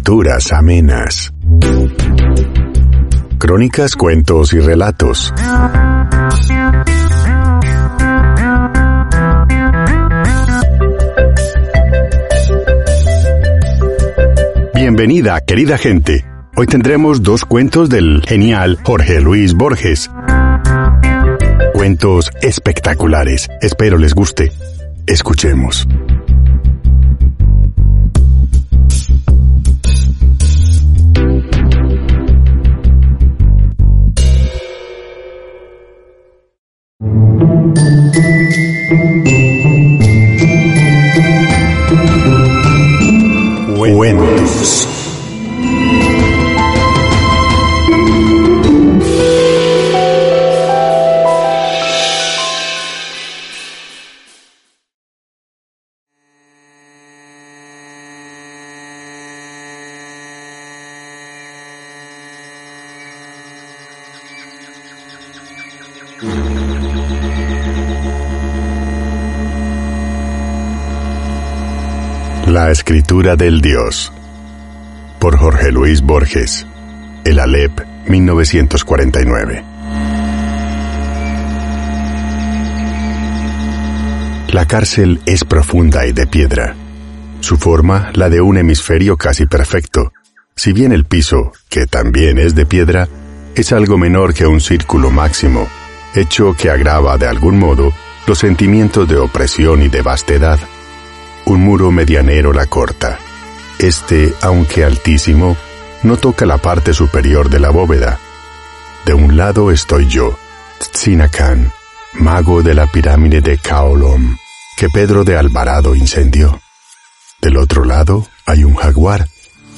Lecturas amenas. Crónicas, cuentos y relatos. Bienvenida, querida gente. Hoy tendremos dos cuentos del genial Jorge Luis Borges. Cuentos espectaculares. Espero les guste. Escuchemos. La escritura del Dios. Por Jorge Luis Borges. El Alep, 1949. La cárcel es profunda y de piedra. Su forma, la de un hemisferio casi perfecto, si bien el piso, que también es de piedra, es algo menor que un círculo máximo, hecho que agrava de algún modo los sentimientos de opresión y de vastedad. Un muro medianero la corta. Este, aunque altísimo, no toca la parte superior de la bóveda. De un lado estoy yo, Tzinacan, mago de la pirámide de Kaolom, que Pedro de Alvarado incendió. Del otro lado hay un jaguar,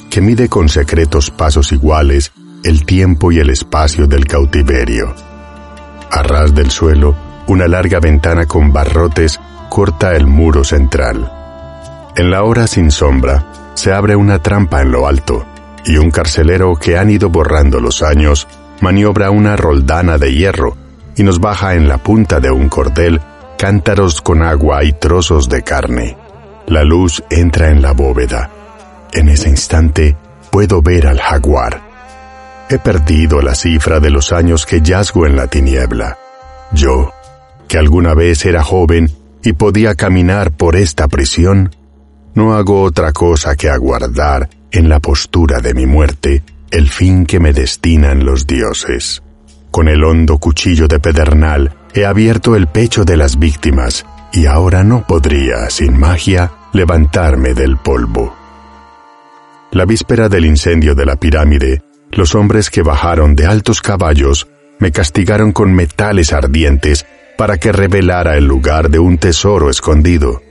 que mide con secretos pasos iguales el tiempo y el espacio del cautiverio. A ras del suelo, una larga ventana con barrotes corta el muro central. En la hora sin sombra, se abre una trampa en lo alto, y un carcelero que han ido borrando los años maniobra una roldana de hierro y nos baja en la punta de un cordel cántaros con agua y trozos de carne. La luz entra en la bóveda. En ese instante puedo ver al jaguar. He perdido la cifra de los años que yazgo en la tiniebla. Yo, que alguna vez era joven y podía caminar por esta prisión, no hago otra cosa que aguardar en la postura de mi muerte el fin que me destinan los dioses. Con el hondo cuchillo de pedernal he abierto el pecho de las víctimas y ahora no podría, sin magia, levantarme del polvo. La víspera del incendio de la pirámide, los hombres que bajaron de altos caballos me castigaron con metales ardientes para que revelara el lugar de un tesoro escondido.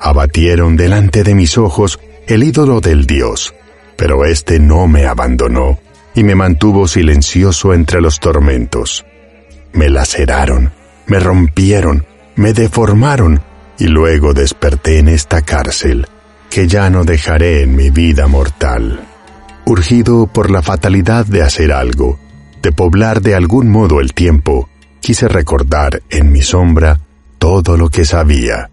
Abatieron delante de mis ojos el ídolo del dios, pero éste no me abandonó y me mantuvo silencioso entre los tormentos. Me laceraron, me rompieron, me deformaron y luego desperté en esta cárcel que ya no dejaré en mi vida mortal. Urgido por la fatalidad de hacer algo, de poblar de algún modo el tiempo, quise recordar en mi sombra todo lo que sabía.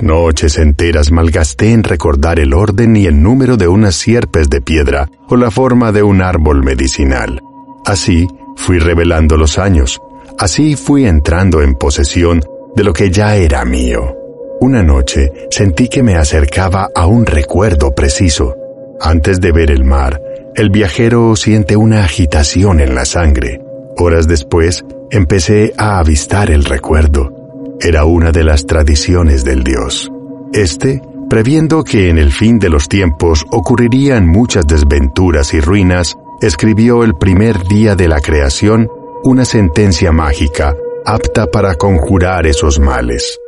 Noches enteras malgasté en recordar el orden y el número de unas sierpes de piedra o la forma de un árbol medicinal. Así fui revelando los años, así fui entrando en posesión de lo que ya era mío. Una noche sentí que me acercaba a un recuerdo preciso. Antes de ver el mar, el viajero siente una agitación en la sangre. Horas después, empecé a avistar el recuerdo. Era una de las tradiciones del dios. Este, previendo que en el fin de los tiempos ocurrirían muchas desventuras y ruinas, escribió el primer día de la creación una sentencia mágica apta para conjurar esos males.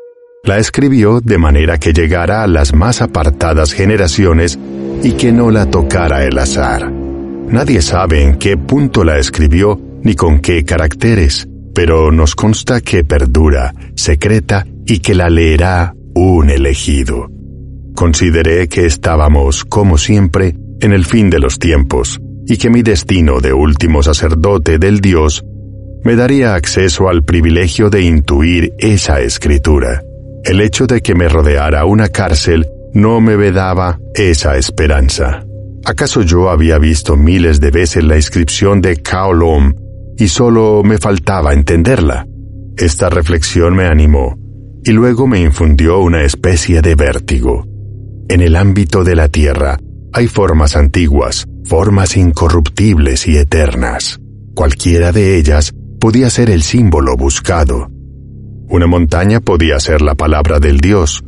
La escribió de manera que llegara a las más apartadas generaciones y que no la tocara el azar. Nadie sabe en qué punto la escribió ni con qué caracteres, pero nos consta que perdura, secreta y que la leerá un elegido. Consideré que estábamos, como siempre, en el fin de los tiempos, y que mi destino de último sacerdote del Dios me daría acceso al privilegio de intuir esa escritura. El hecho de que me rodeara una cárcel no me vedaba esa esperanza. ¿Acaso yo había visto miles de veces la inscripción de Kaolom y solo me faltaba entenderla? Esta reflexión me animó y luego me infundió una especie de vértigo. En el ámbito de la Tierra hay formas antiguas, formas incorruptibles y eternas. Cualquiera de ellas podía ser el símbolo buscado. Una montaña podía ser la palabra del Dios,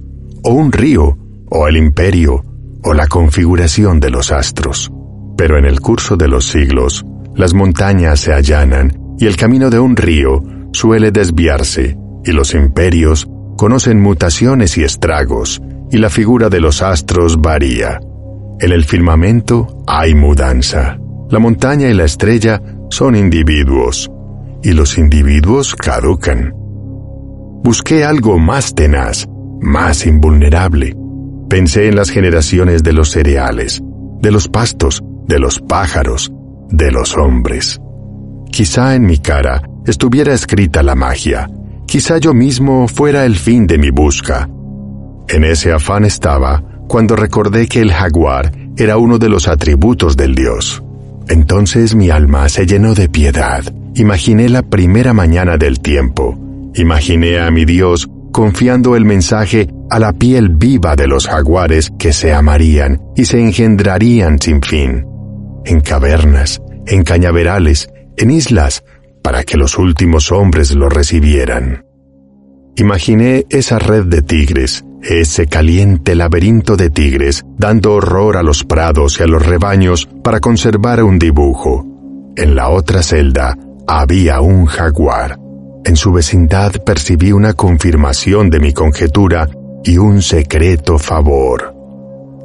o un río, o el imperio, o la configuración de los astros. Pero en el curso de los siglos, las montañas se allanan y el camino de un río suele desviarse, y los imperios conocen mutaciones y estragos, y la figura de los astros varía. En el firmamento hay mudanza. La montaña y la estrella son individuos, y los individuos caducan. Busqué algo más tenaz, más invulnerable. Pensé en las generaciones de los cereales, de los pastos, de los pájaros, de los hombres. Quizá en mi cara estuviera escrita la magia, quizá yo mismo fuera el fin de mi busca. En ese afán estaba cuando recordé que el jaguar era uno de los atributos del Dios. Entonces mi alma se llenó de piedad. Imaginé la primera mañana del tiempo. Imaginé a mi Dios confiando el mensaje a la piel viva de los jaguares que se amarían y se engendrarían sin fin, en cavernas, en cañaverales, en islas, para que los últimos hombres lo recibieran. Imaginé esa red de tigres, ese caliente laberinto de tigres, dando horror a los prados y a los rebaños para conservar un dibujo. En la otra celda había un jaguar. En su vecindad percibí una confirmación de mi conjetura y un secreto favor.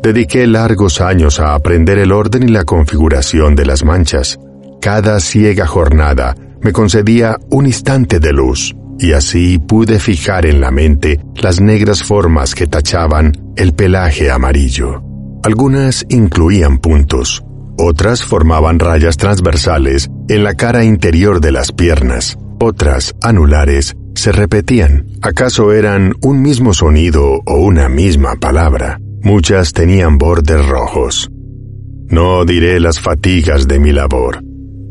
Dediqué largos años a aprender el orden y la configuración de las manchas. Cada ciega jornada me concedía un instante de luz, y así pude fijar en la mente las negras formas que tachaban el pelaje amarillo. Algunas incluían puntos, otras formaban rayas transversales en la cara interior de las piernas, otras, anulares, se repetían. ¿Acaso eran un mismo sonido o una misma palabra? Muchas tenían bordes rojos. No diré las fatigas de mi labor.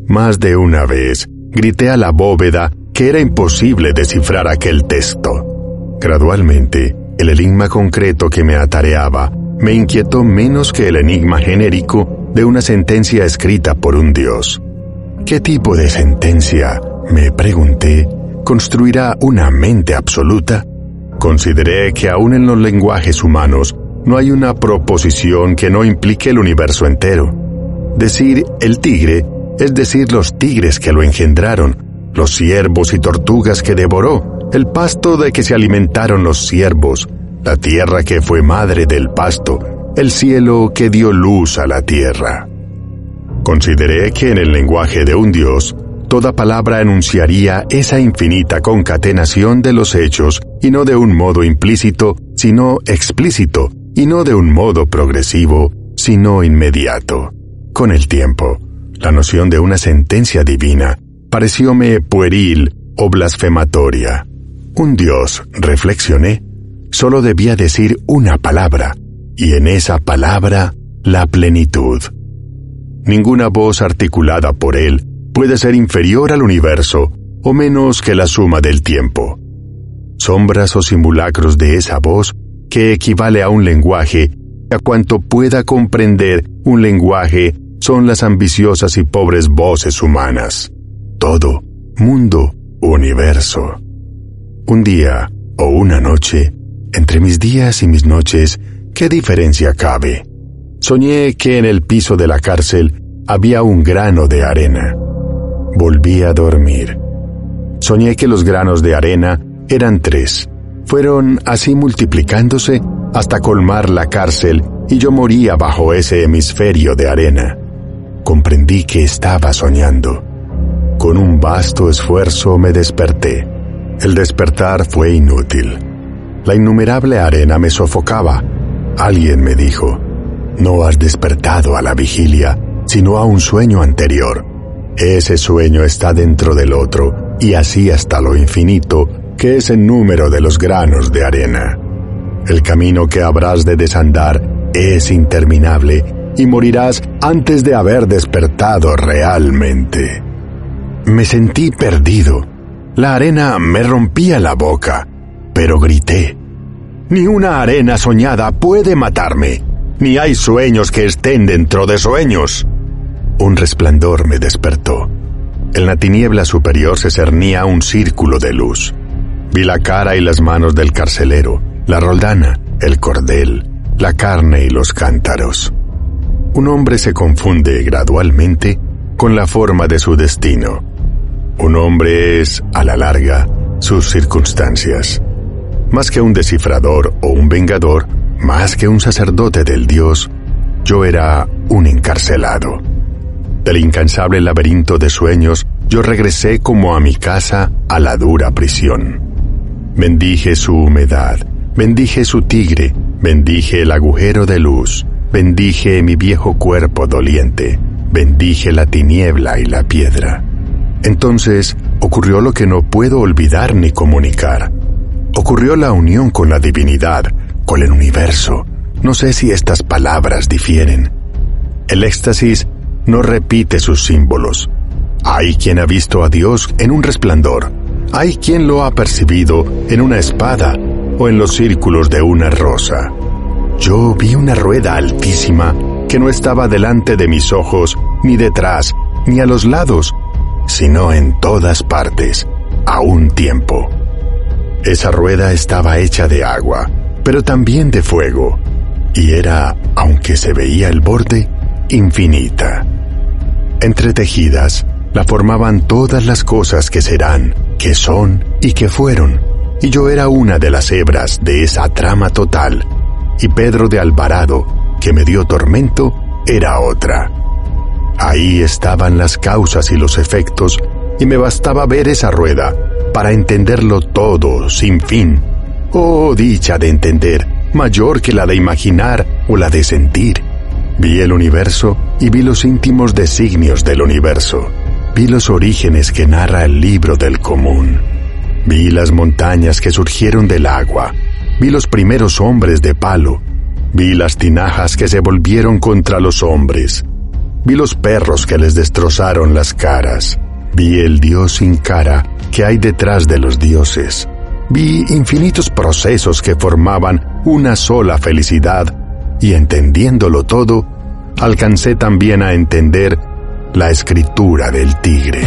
Más de una vez grité a la bóveda que era imposible descifrar aquel texto. Gradualmente, el enigma concreto que me atareaba me inquietó menos que el enigma genérico de una sentencia escrita por un dios. ¿Qué tipo de sentencia me pregunté, ¿construirá una mente absoluta? Consideré que aún en los lenguajes humanos no hay una proposición que no implique el universo entero. Decir el tigre es decir los tigres que lo engendraron, los ciervos y tortugas que devoró, el pasto de que se alimentaron los ciervos, la tierra que fue madre del pasto, el cielo que dio luz a la tierra. Consideré que en el lenguaje de un dios, toda palabra enunciaría esa infinita concatenación de los hechos, y no de un modo implícito, sino explícito, y no de un modo progresivo, sino inmediato. Con el tiempo, la noción de una sentencia divina parecióme pueril o blasfematoria. Un Dios, reflexioné, solo debía decir una palabra, y en esa palabra la plenitud. Ninguna voz articulada por él puede ser inferior al universo o menos que la suma del tiempo. Sombras o simulacros de esa voz que equivale a un lenguaje, a cuanto pueda comprender un lenguaje, son las ambiciosas y pobres voces humanas. Todo, mundo, universo. Un día o una noche, entre mis días y mis noches, ¿qué diferencia cabe? Soñé que en el piso de la cárcel había un grano de arena. Volví a dormir. Soñé que los granos de arena eran tres. Fueron así multiplicándose hasta colmar la cárcel y yo moría bajo ese hemisferio de arena. Comprendí que estaba soñando. Con un vasto esfuerzo me desperté. El despertar fue inútil. La innumerable arena me sofocaba. Alguien me dijo, no has despertado a la vigilia, sino a un sueño anterior. Ese sueño está dentro del otro, y así hasta lo infinito, que es el número de los granos de arena. El camino que habrás de desandar es interminable y morirás antes de haber despertado realmente. Me sentí perdido. La arena me rompía la boca, pero grité. Ni una arena soñada puede matarme, ni hay sueños que estén dentro de sueños. Un resplandor me despertó. En la tiniebla superior se cernía un círculo de luz. Vi la cara y las manos del carcelero, la roldana, el cordel, la carne y los cántaros. Un hombre se confunde gradualmente con la forma de su destino. Un hombre es, a la larga, sus circunstancias. Más que un descifrador o un vengador, más que un sacerdote del Dios, yo era un encarcelado. Del incansable laberinto de sueños, yo regresé como a mi casa a la dura prisión. Bendije su humedad, bendije su tigre, bendije el agujero de luz, bendije mi viejo cuerpo doliente, bendije la tiniebla y la piedra. Entonces ocurrió lo que no puedo olvidar ni comunicar. Ocurrió la unión con la divinidad, con el universo. No sé si estas palabras difieren. El éxtasis no repite sus símbolos. Hay quien ha visto a Dios en un resplandor. Hay quien lo ha percibido en una espada o en los círculos de una rosa. Yo vi una rueda altísima que no estaba delante de mis ojos, ni detrás, ni a los lados, sino en todas partes, a un tiempo. Esa rueda estaba hecha de agua, pero también de fuego, y era, aunque se veía el borde, infinita. Entretejidas, la formaban todas las cosas que serán, que son y que fueron, y yo era una de las hebras de esa trama total, y Pedro de Alvarado, que me dio tormento, era otra. Ahí estaban las causas y los efectos, y me bastaba ver esa rueda para entenderlo todo sin fin. Oh, dicha de entender, mayor que la de imaginar o la de sentir. Vi el universo y vi los íntimos designios del universo. Vi los orígenes que narra el libro del común. Vi las montañas que surgieron del agua. Vi los primeros hombres de palo. Vi las tinajas que se volvieron contra los hombres. Vi los perros que les destrozaron las caras. Vi el Dios sin cara que hay detrás de los dioses. Vi infinitos procesos que formaban una sola felicidad y entendiéndolo todo, alcancé también a entender la escritura del tigre.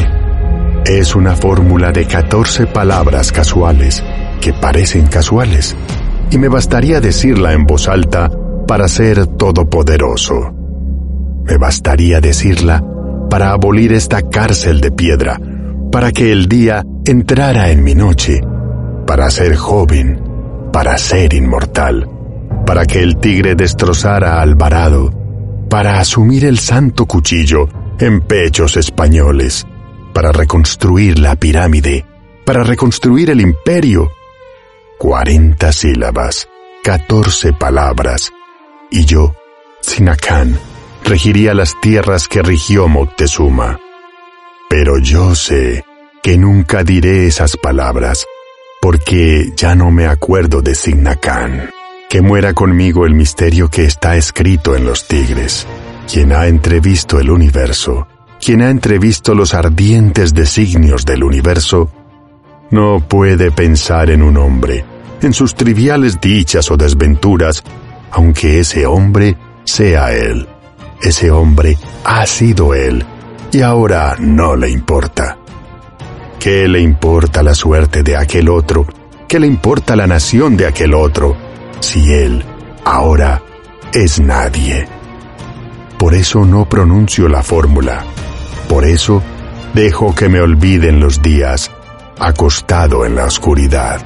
Es una fórmula de 14 palabras casuales que parecen casuales, y me bastaría decirla en voz alta para ser todopoderoso. Me bastaría decirla para abolir esta cárcel de piedra, para que el día entrara en mi noche, para ser joven, para ser inmortal para que el tigre destrozara a Alvarado, para asumir el santo cuchillo en pechos españoles, para reconstruir la pirámide, para reconstruir el imperio. Cuarenta sílabas, catorce palabras, y yo, Sinacán, regiría las tierras que rigió Moctezuma. Pero yo sé que nunca diré esas palabras, porque ya no me acuerdo de Sinacán que muera conmigo el misterio que está escrito en los tigres, quien ha entrevisto el universo, quien ha entrevisto los ardientes designios del universo, no puede pensar en un hombre, en sus triviales dichas o desventuras, aunque ese hombre sea él. Ese hombre ha sido él y ahora no le importa. ¿Qué le importa la suerte de aquel otro? ¿Qué le importa la nación de aquel otro? si Él ahora es nadie. Por eso no pronuncio la fórmula. Por eso dejo que me olviden los días acostado en la oscuridad.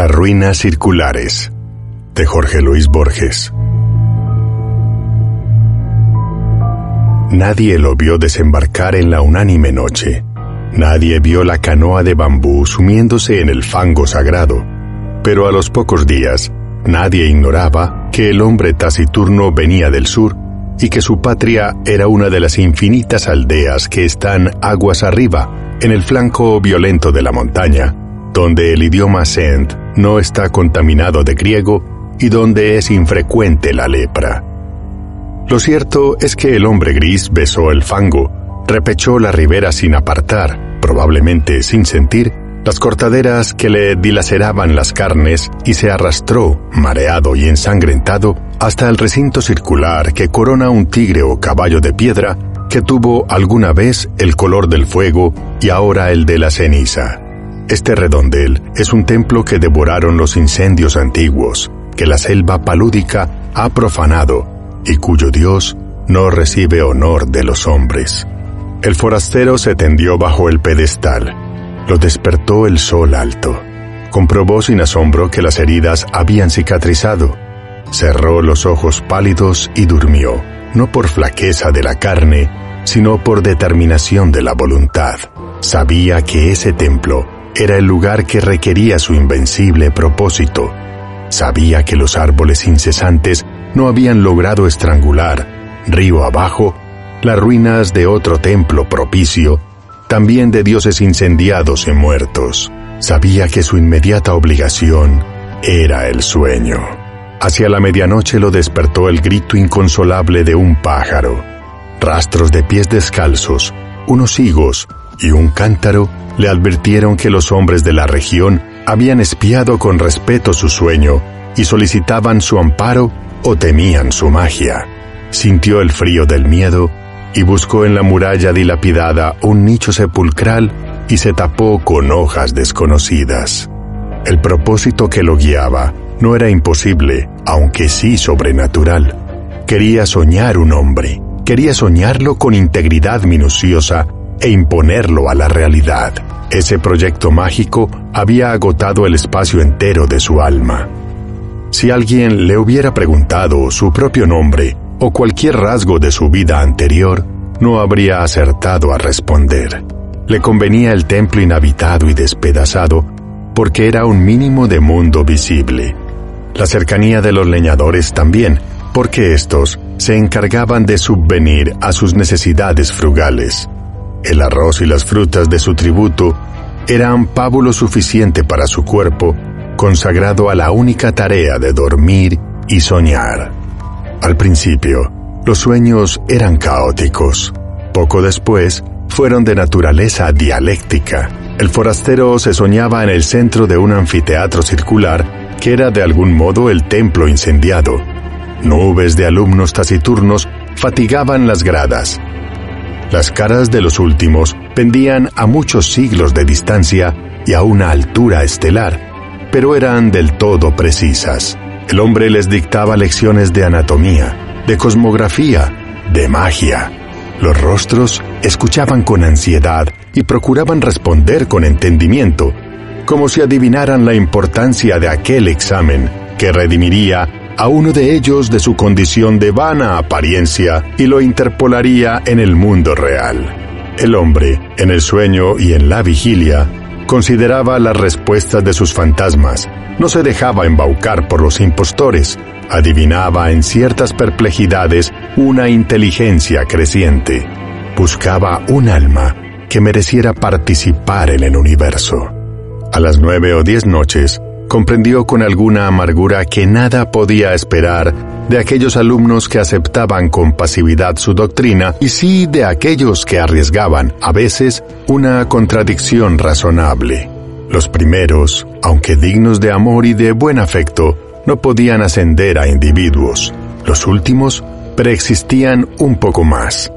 Las ruinas circulares de Jorge Luis Borges. Nadie lo vio desembarcar en la unánime noche. Nadie vio la canoa de bambú sumiéndose en el fango sagrado. Pero a los pocos días, nadie ignoraba que el hombre taciturno venía del sur y que su patria era una de las infinitas aldeas que están aguas arriba, en el flanco violento de la montaña, donde el idioma Send no está contaminado de griego y donde es infrecuente la lepra. Lo cierto es que el hombre gris besó el fango, repechó la ribera sin apartar, probablemente sin sentir, las cortaderas que le dilaceraban las carnes y se arrastró, mareado y ensangrentado, hasta el recinto circular que corona un tigre o caballo de piedra que tuvo alguna vez el color del fuego y ahora el de la ceniza. Este redondel es un templo que devoraron los incendios antiguos, que la selva palúdica ha profanado y cuyo Dios no recibe honor de los hombres. El forastero se tendió bajo el pedestal. Lo despertó el sol alto. Comprobó sin asombro que las heridas habían cicatrizado. Cerró los ojos pálidos y durmió, no por flaqueza de la carne, sino por determinación de la voluntad. Sabía que ese templo era el lugar que requería su invencible propósito. Sabía que los árboles incesantes no habían logrado estrangular, río abajo, las ruinas de otro templo propicio, también de dioses incendiados y muertos. Sabía que su inmediata obligación era el sueño. Hacia la medianoche lo despertó el grito inconsolable de un pájaro. Rastros de pies descalzos, unos higos y un cántaro le advirtieron que los hombres de la región habían espiado con respeto su sueño y solicitaban su amparo o temían su magia. Sintió el frío del miedo y buscó en la muralla dilapidada un nicho sepulcral y se tapó con hojas desconocidas. El propósito que lo guiaba no era imposible, aunque sí sobrenatural. Quería soñar un hombre, quería soñarlo con integridad minuciosa e imponerlo a la realidad. Ese proyecto mágico había agotado el espacio entero de su alma. Si alguien le hubiera preguntado su propio nombre o cualquier rasgo de su vida anterior, no habría acertado a responder. Le convenía el templo inhabitado y despedazado porque era un mínimo de mundo visible. La cercanía de los leñadores también, porque éstos se encargaban de subvenir a sus necesidades frugales. El arroz y las frutas de su tributo eran pábulo suficiente para su cuerpo consagrado a la única tarea de dormir y soñar. Al principio, los sueños eran caóticos. Poco después, fueron de naturaleza dialéctica. El forastero se soñaba en el centro de un anfiteatro circular que era de algún modo el templo incendiado. Nubes de alumnos taciturnos fatigaban las gradas. Las caras de los últimos pendían a muchos siglos de distancia y a una altura estelar, pero eran del todo precisas. El hombre les dictaba lecciones de anatomía, de cosmografía, de magia. Los rostros escuchaban con ansiedad y procuraban responder con entendimiento, como si adivinaran la importancia de aquel examen que redimiría a uno de ellos de su condición de vana apariencia y lo interpolaría en el mundo real. El hombre, en el sueño y en la vigilia, consideraba las respuestas de sus fantasmas, no se dejaba embaucar por los impostores, adivinaba en ciertas perplejidades una inteligencia creciente, buscaba un alma que mereciera participar en el universo. A las nueve o diez noches, comprendió con alguna amargura que nada podía esperar de aquellos alumnos que aceptaban con pasividad su doctrina y sí de aquellos que arriesgaban, a veces, una contradicción razonable. Los primeros, aunque dignos de amor y de buen afecto, no podían ascender a individuos. Los últimos preexistían un poco más.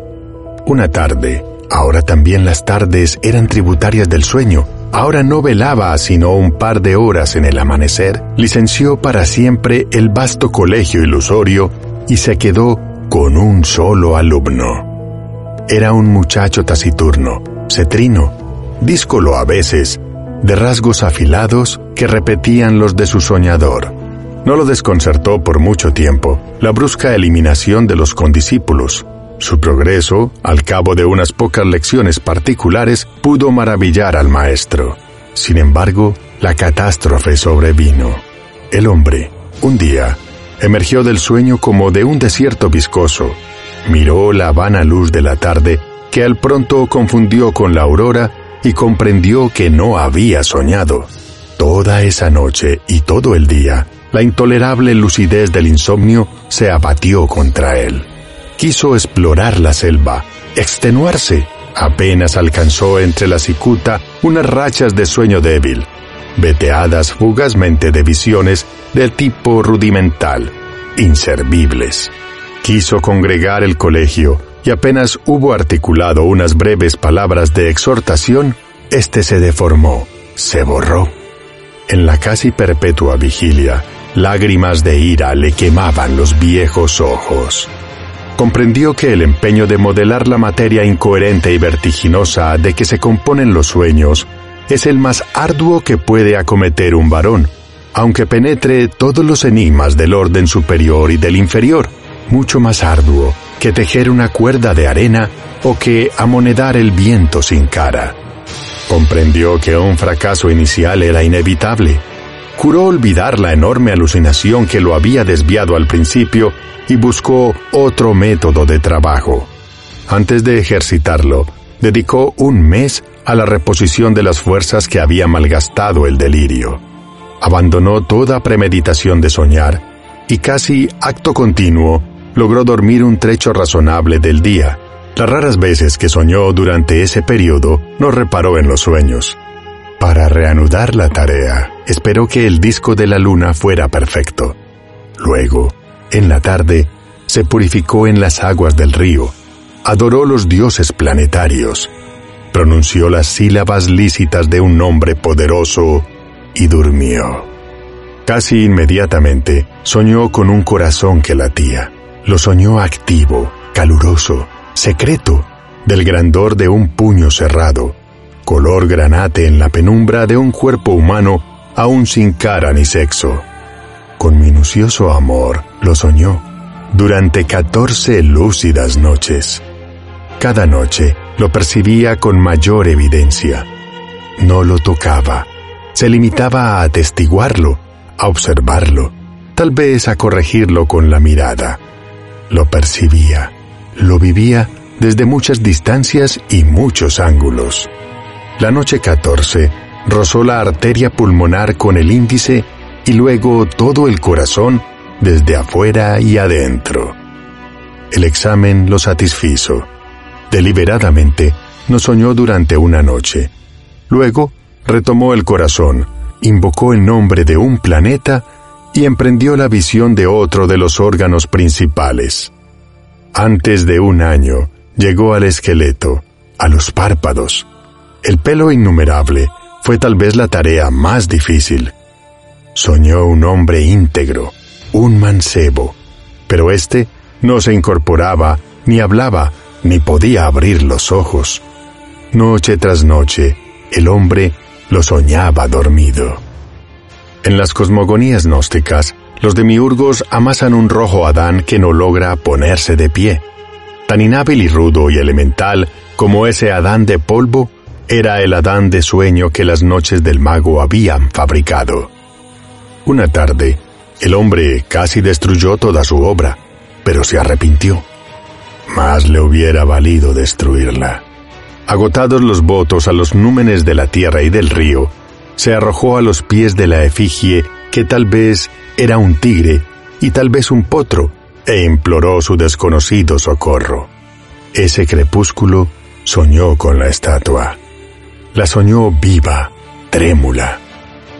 Una tarde, ahora también las tardes eran tributarias del sueño, ahora no velaba sino un par de horas en el amanecer, licenció para siempre el vasto colegio ilusorio y se quedó con un solo alumno. Era un muchacho taciturno, cetrino, díscolo a veces, de rasgos afilados que repetían los de su soñador. No lo desconcertó por mucho tiempo la brusca eliminación de los condiscípulos. Su progreso, al cabo de unas pocas lecciones particulares, pudo maravillar al maestro. Sin embargo, la catástrofe sobrevino. El hombre, un día, emergió del sueño como de un desierto viscoso. Miró la vana luz de la tarde, que al pronto confundió con la aurora y comprendió que no había soñado. Toda esa noche y todo el día, la intolerable lucidez del insomnio se abatió contra él. Quiso explorar la selva, extenuarse. Apenas alcanzó entre la cicuta unas rachas de sueño débil, veteadas fugazmente de visiones del tipo rudimental, inservibles. Quiso congregar el colegio y apenas hubo articulado unas breves palabras de exhortación, éste se deformó, se borró. En la casi perpetua vigilia, Lágrimas de ira le quemaban los viejos ojos. Comprendió que el empeño de modelar la materia incoherente y vertiginosa de que se componen los sueños es el más arduo que puede acometer un varón, aunque penetre todos los enigmas del orden superior y del inferior, mucho más arduo que tejer una cuerda de arena o que amonedar el viento sin cara. Comprendió que un fracaso inicial era inevitable, Juró olvidar la enorme alucinación que lo había desviado al principio y buscó otro método de trabajo. Antes de ejercitarlo, dedicó un mes a la reposición de las fuerzas que había malgastado el delirio. Abandonó toda premeditación de soñar y casi acto continuo logró dormir un trecho razonable del día. Las raras veces que soñó durante ese periodo no reparó en los sueños. Para reanudar la tarea, esperó que el disco de la luna fuera perfecto. Luego, en la tarde, se purificó en las aguas del río, adoró los dioses planetarios, pronunció las sílabas lícitas de un nombre poderoso y durmió. Casi inmediatamente soñó con un corazón que latía. Lo soñó activo, caluroso, secreto, del grandor de un puño cerrado, color granate en la penumbra de un cuerpo humano aún sin cara ni sexo. Con minucioso amor lo soñó durante catorce lúcidas noches. Cada noche lo percibía con mayor evidencia. No lo tocaba, se limitaba a atestiguarlo, a observarlo, tal vez a corregirlo con la mirada. Lo percibía, lo vivía desde muchas distancias y muchos ángulos. La noche 14 rozó la arteria pulmonar con el índice y luego todo el corazón desde afuera y adentro. El examen lo satisfizo. Deliberadamente no soñó durante una noche. Luego retomó el corazón, invocó el nombre de un planeta y emprendió la visión de otro de los órganos principales. Antes de un año llegó al esqueleto, a los párpados, el pelo innumerable fue tal vez la tarea más difícil. Soñó un hombre íntegro, un mancebo, pero éste no se incorporaba, ni hablaba, ni podía abrir los ojos. Noche tras noche, el hombre lo soñaba dormido. En las cosmogonías gnósticas, los demiurgos amasan un rojo Adán que no logra ponerse de pie. Tan inhábil y rudo y elemental como ese Adán de polvo, era el Adán de sueño que las noches del mago habían fabricado. Una tarde, el hombre casi destruyó toda su obra, pero se arrepintió. Más le hubiera valido destruirla. Agotados los votos a los númenes de la tierra y del río, se arrojó a los pies de la efigie que tal vez era un tigre y tal vez un potro, e imploró su desconocido socorro. Ese crepúsculo soñó con la estatua. La soñó viva, trémula.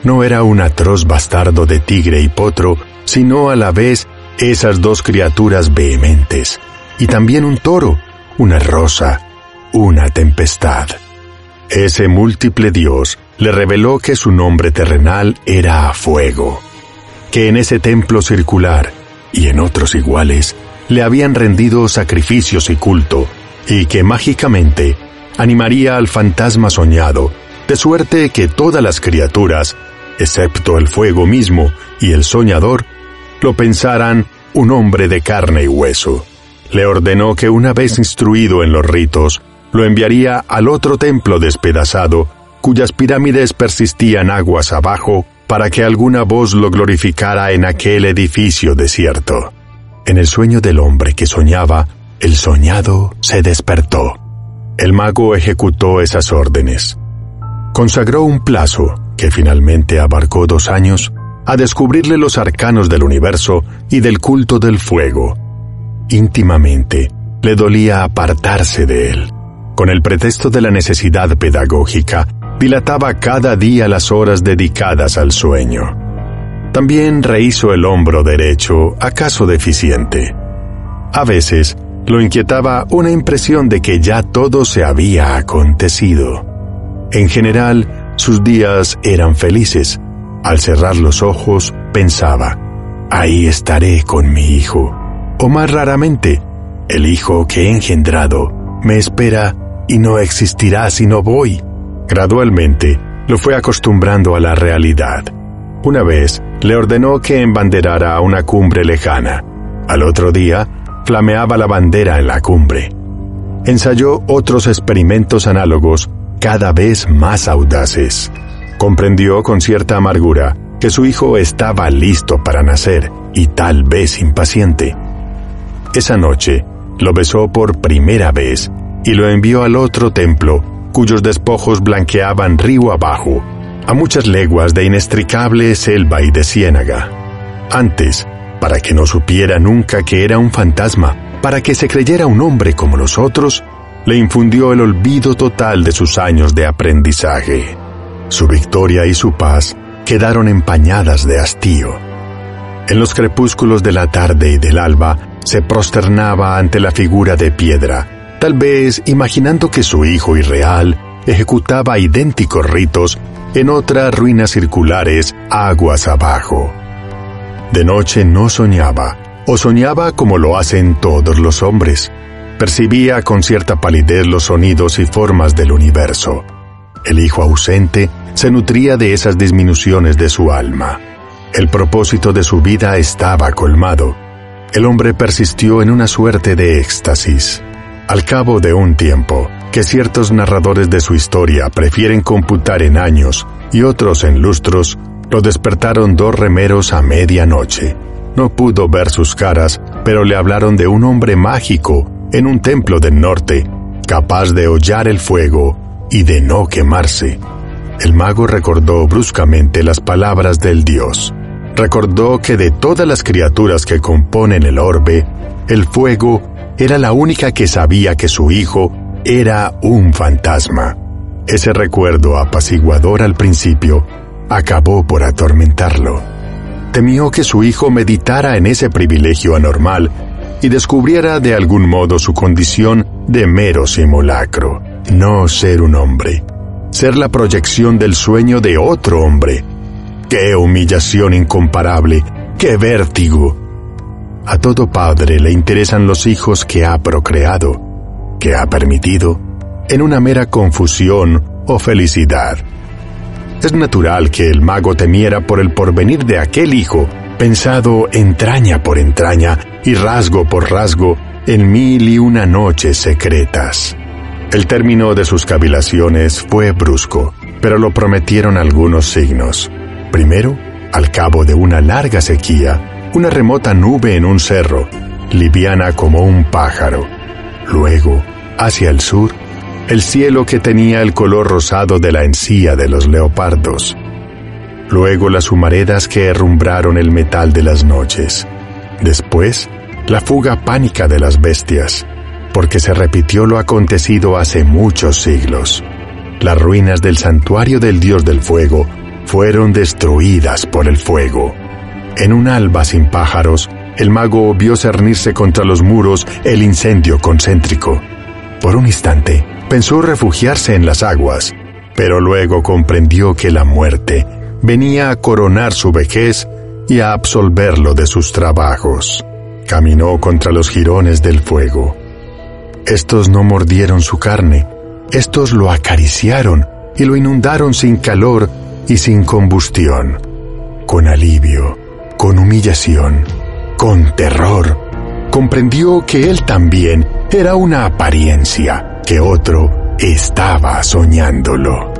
No era un atroz bastardo de tigre y potro, sino a la vez esas dos criaturas vehementes, y también un toro, una rosa, una tempestad. Ese múltiple dios le reveló que su nombre terrenal era fuego, que en ese templo circular y en otros iguales le habían rendido sacrificios y culto, y que mágicamente animaría al fantasma soñado de suerte que todas las criaturas, excepto el fuego mismo y el soñador, lo pensaran un hombre de carne y hueso. Le ordenó que una vez instruido en los ritos, lo enviaría al otro templo despedazado, cuyas pirámides persistían aguas abajo, para que alguna voz lo glorificara en aquel edificio desierto. En el sueño del hombre que soñaba, el soñado se despertó. El mago ejecutó esas órdenes. Consagró un plazo, que finalmente abarcó dos años, a descubrirle los arcanos del universo y del culto del fuego. Íntimamente, le dolía apartarse de él. Con el pretexto de la necesidad pedagógica, dilataba cada día las horas dedicadas al sueño. También rehizo el hombro derecho, acaso deficiente. A veces, lo inquietaba una impresión de que ya todo se había acontecido. En general, sus días eran felices. Al cerrar los ojos, pensaba, ahí estaré con mi hijo. O más raramente, el hijo que he engendrado me espera y no existirá si no voy. Gradualmente, lo fue acostumbrando a la realidad. Una vez, le ordenó que embanderara a una cumbre lejana. Al otro día, flameaba la bandera en la cumbre. Ensayó otros experimentos análogos cada vez más audaces. Comprendió con cierta amargura que su hijo estaba listo para nacer y tal vez impaciente. Esa noche, lo besó por primera vez y lo envió al otro templo, cuyos despojos blanqueaban río abajo, a muchas leguas de inextricable selva y de ciénaga. Antes, para que no supiera nunca que era un fantasma, para que se creyera un hombre como los otros, le infundió el olvido total de sus años de aprendizaje. Su victoria y su paz quedaron empañadas de hastío. En los crepúsculos de la tarde y del alba se prosternaba ante la figura de piedra, tal vez imaginando que su hijo irreal ejecutaba idénticos ritos en otras ruinas circulares aguas abajo. De noche no soñaba, o soñaba como lo hacen todos los hombres. Percibía con cierta palidez los sonidos y formas del universo. El hijo ausente se nutría de esas disminuciones de su alma. El propósito de su vida estaba colmado. El hombre persistió en una suerte de éxtasis. Al cabo de un tiempo, que ciertos narradores de su historia prefieren computar en años y otros en lustros, lo despertaron dos remeros a medianoche. No pudo ver sus caras, pero le hablaron de un hombre mágico en un templo del norte, capaz de hollar el fuego y de no quemarse. El mago recordó bruscamente las palabras del dios. Recordó que de todas las criaturas que componen el orbe, el fuego era la única que sabía que su hijo era un fantasma. Ese recuerdo apaciguador al principio acabó por atormentarlo. Temió que su hijo meditara en ese privilegio anormal y descubriera de algún modo su condición de mero simulacro, no ser un hombre, ser la proyección del sueño de otro hombre. ¡Qué humillación incomparable! ¡Qué vértigo! A todo padre le interesan los hijos que ha procreado, que ha permitido, en una mera confusión o felicidad. Es natural que el mago temiera por el porvenir de aquel hijo, pensado entraña por entraña y rasgo por rasgo en mil y una noches secretas. El término de sus cavilaciones fue brusco, pero lo prometieron algunos signos. Primero, al cabo de una larga sequía, una remota nube en un cerro, liviana como un pájaro. Luego, hacia el sur, el cielo que tenía el color rosado de la encía de los leopardos. Luego las humaredas que herrumbraron el metal de las noches. Después, la fuga pánica de las bestias, porque se repitió lo acontecido hace muchos siglos. Las ruinas del santuario del dios del fuego fueron destruidas por el fuego. En un alba sin pájaros, el mago vio cernirse contra los muros el incendio concéntrico. Por un instante, pensó refugiarse en las aguas, pero luego comprendió que la muerte venía a coronar su vejez y a absolverlo de sus trabajos. Caminó contra los jirones del fuego. Estos no mordieron su carne, estos lo acariciaron, y lo inundaron sin calor y sin combustión, con alivio, con humillación, con terror. Comprendió que él también era una apariencia, que otro estaba soñándolo.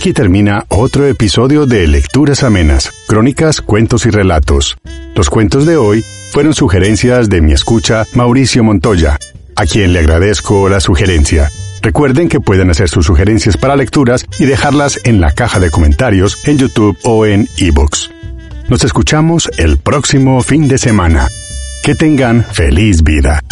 Aquí termina otro episodio de Lecturas Amenas, Crónicas, Cuentos y Relatos. Los cuentos de hoy fueron sugerencias de mi escucha Mauricio Montoya, a quien le agradezco la sugerencia. Recuerden que pueden hacer sus sugerencias para lecturas y dejarlas en la caja de comentarios en YouTube o en ebooks. Nos escuchamos el próximo fin de semana. Que tengan feliz vida.